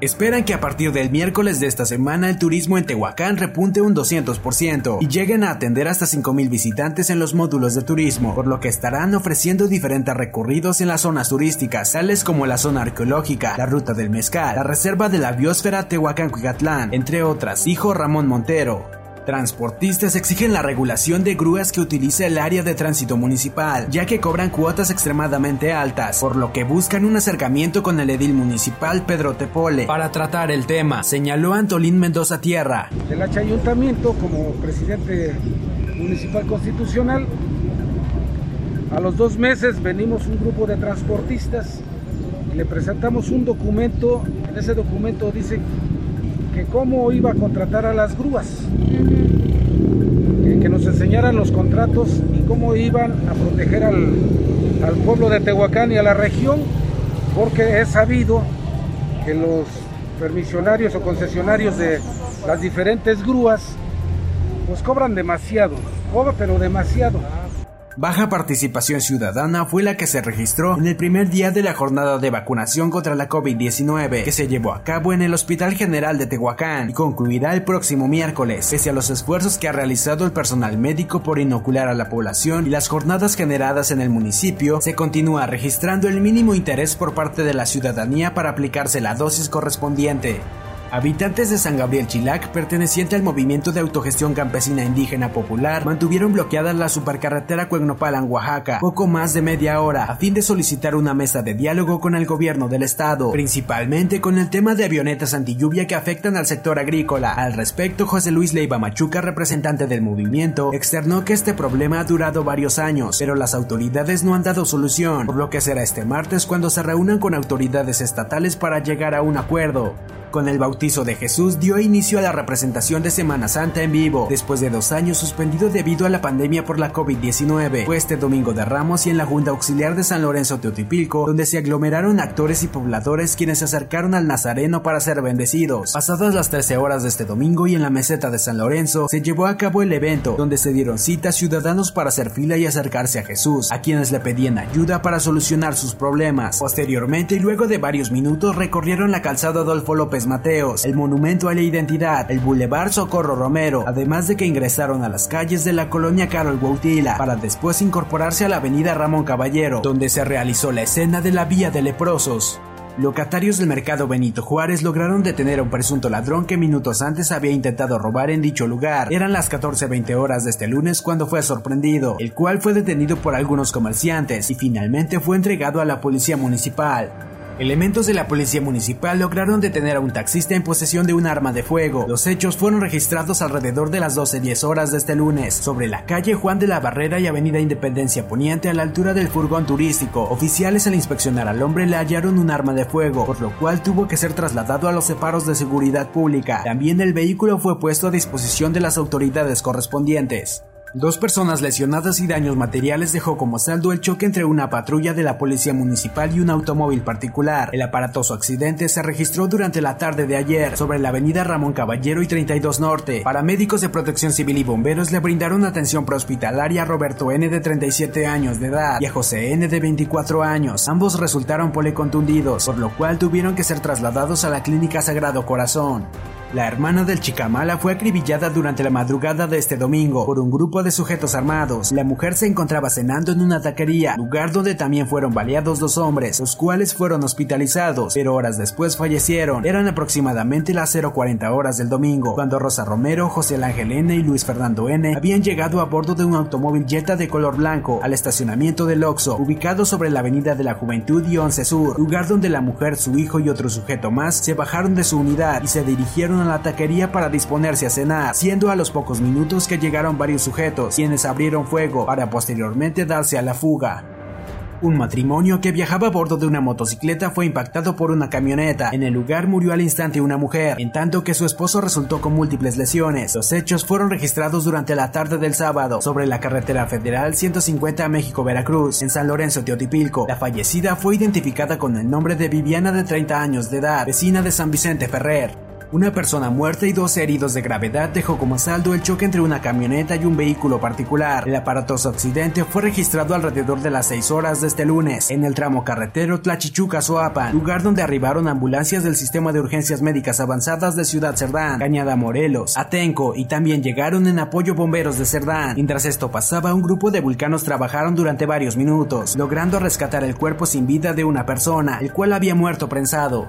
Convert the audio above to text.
Esperan que a partir del miércoles de esta semana el turismo en Tehuacán repunte un 200% y lleguen a atender hasta 5.000 visitantes en los módulos de turismo, por lo que estarán ofreciendo diferentes recorridos en las zonas turísticas, tales como la zona arqueológica, la ruta del mezcal, la reserva de la biosfera Tehuacán-Cuicatlán, entre otras, dijo Ramón Montero. Transportistas exigen la regulación de grúas que utilice el área de tránsito municipal, ya que cobran cuotas extremadamente altas, por lo que buscan un acercamiento con el edil municipal Pedro Tepole para tratar el tema, señaló Antolín Mendoza Tierra. El ayuntamiento, como presidente municipal constitucional, a los dos meses venimos un grupo de transportistas y le presentamos un documento, en ese documento dice que cómo iba a contratar a las grúas, que, nos enseñaran los contratos y cómo iban a proteger al, al pueblo de Tehuacán y a la región, porque es sabido que los permisionarios o concesionarios de las diferentes grúas pues cobran demasiado, cobran pero demasiado. Baja participación ciudadana fue la que se registró en el primer día de la jornada de vacunación contra la COVID-19 que se llevó a cabo en el Hospital General de Tehuacán y concluirá el próximo miércoles, pese a los esfuerzos que ha realizado el personal médico por inocular a la población y las jornadas generadas en el municipio, se continúa registrando el mínimo interés por parte de la ciudadanía para aplicarse la dosis correspondiente. Habitantes de San Gabriel Chilac, perteneciente al movimiento de autogestión campesina indígena popular, mantuvieron bloqueada la supercarretera Cuegnopalan, Oaxaca, poco más de media hora, a fin de solicitar una mesa de diálogo con el gobierno del estado, principalmente con el tema de avionetas antilluvia que afectan al sector agrícola. Al respecto, José Luis Leiva Machuca, representante del movimiento, externó que este problema ha durado varios años, pero las autoridades no han dado solución, por lo que será este martes cuando se reúnan con autoridades estatales para llegar a un acuerdo. Con el bautizo de Jesús dio inicio a la representación de Semana Santa en vivo, después de dos años suspendido debido a la pandemia por la COVID-19. Fue este domingo de Ramos y en la Junta Auxiliar de San Lorenzo Teotipilco, donde se aglomeraron actores y pobladores quienes se acercaron al Nazareno para ser bendecidos. Pasadas las 13 horas de este domingo y en la meseta de San Lorenzo, se llevó a cabo el evento, donde se dieron citas ciudadanos para hacer fila y acercarse a Jesús, a quienes le pedían ayuda para solucionar sus problemas. Posteriormente y luego de varios minutos recorrieron la calzada Adolfo Mateos, el Monumento a la Identidad, el Boulevard Socorro Romero, además de que ingresaron a las calles de la colonia Carol Guautila para después incorporarse a la avenida Ramón Caballero, donde se realizó la escena de la Vía de Leprosos. Locatarios del mercado Benito Juárez lograron detener a un presunto ladrón que minutos antes había intentado robar en dicho lugar. Eran las 14.20 horas de este lunes cuando fue sorprendido, el cual fue detenido por algunos comerciantes y finalmente fue entregado a la policía municipal. Elementos de la policía municipal lograron detener a un taxista en posesión de un arma de fuego. Los hechos fueron registrados alrededor de las 12.10 horas de este lunes, sobre la calle Juan de la Barrera y Avenida Independencia Poniente a la altura del furgón turístico. Oficiales al inspeccionar al hombre le hallaron un arma de fuego, por lo cual tuvo que ser trasladado a los separos de seguridad pública. También el vehículo fue puesto a disposición de las autoridades correspondientes. Dos personas lesionadas y daños materiales dejó como saldo el choque entre una patrulla de la policía municipal y un automóvil particular. El aparatoso accidente se registró durante la tarde de ayer sobre la avenida Ramón Caballero y 32 Norte. Paramédicos de protección civil y bomberos le brindaron atención prehospitalaria a Roberto N de 37 años de edad y a José N de 24 años. Ambos resultaron policontundidos, por lo cual tuvieron que ser trasladados a la clínica Sagrado Corazón. La hermana del Chicamala fue acribillada durante la madrugada de este domingo por un grupo de sujetos armados. La mujer se encontraba cenando en una taquería, lugar donde también fueron baleados dos hombres, los cuales fueron hospitalizados, pero horas después fallecieron. Eran aproximadamente las 0.40 horas del domingo, cuando Rosa Romero, José Ángel N y Luis Fernando N habían llegado a bordo de un automóvil Jetta de color blanco al estacionamiento del Oxo, ubicado sobre la avenida de la Juventud y 11 Sur, lugar donde la mujer, su hijo y otro sujeto más se bajaron de su unidad y se dirigieron a la taquería para disponerse a cenar, siendo a los pocos minutos que llegaron varios sujetos, quienes abrieron fuego para posteriormente darse a la fuga. Un matrimonio que viajaba a bordo de una motocicleta fue impactado por una camioneta. En el lugar murió al instante una mujer, en tanto que su esposo resultó con múltiples lesiones. Los hechos fueron registrados durante la tarde del sábado sobre la carretera federal 150 México-Veracruz, en San Lorenzo, Teotipilco. La fallecida fue identificada con el nombre de Viviana de 30 años de edad, vecina de San Vicente Ferrer. Una persona muerta y dos heridos de gravedad dejó como saldo el choque entre una camioneta y un vehículo particular. El aparatoso accidente fue registrado alrededor de las 6 horas de este lunes en el tramo carretero Tlachichuca-Soapan, lugar donde arribaron ambulancias del Sistema de Urgencias Médicas Avanzadas de Ciudad Cerdán, Cañada Morelos, Atenco y también llegaron en apoyo bomberos de Cerdán. Mientras esto pasaba, un grupo de vulcanos trabajaron durante varios minutos, logrando rescatar el cuerpo sin vida de una persona, el cual había muerto prensado.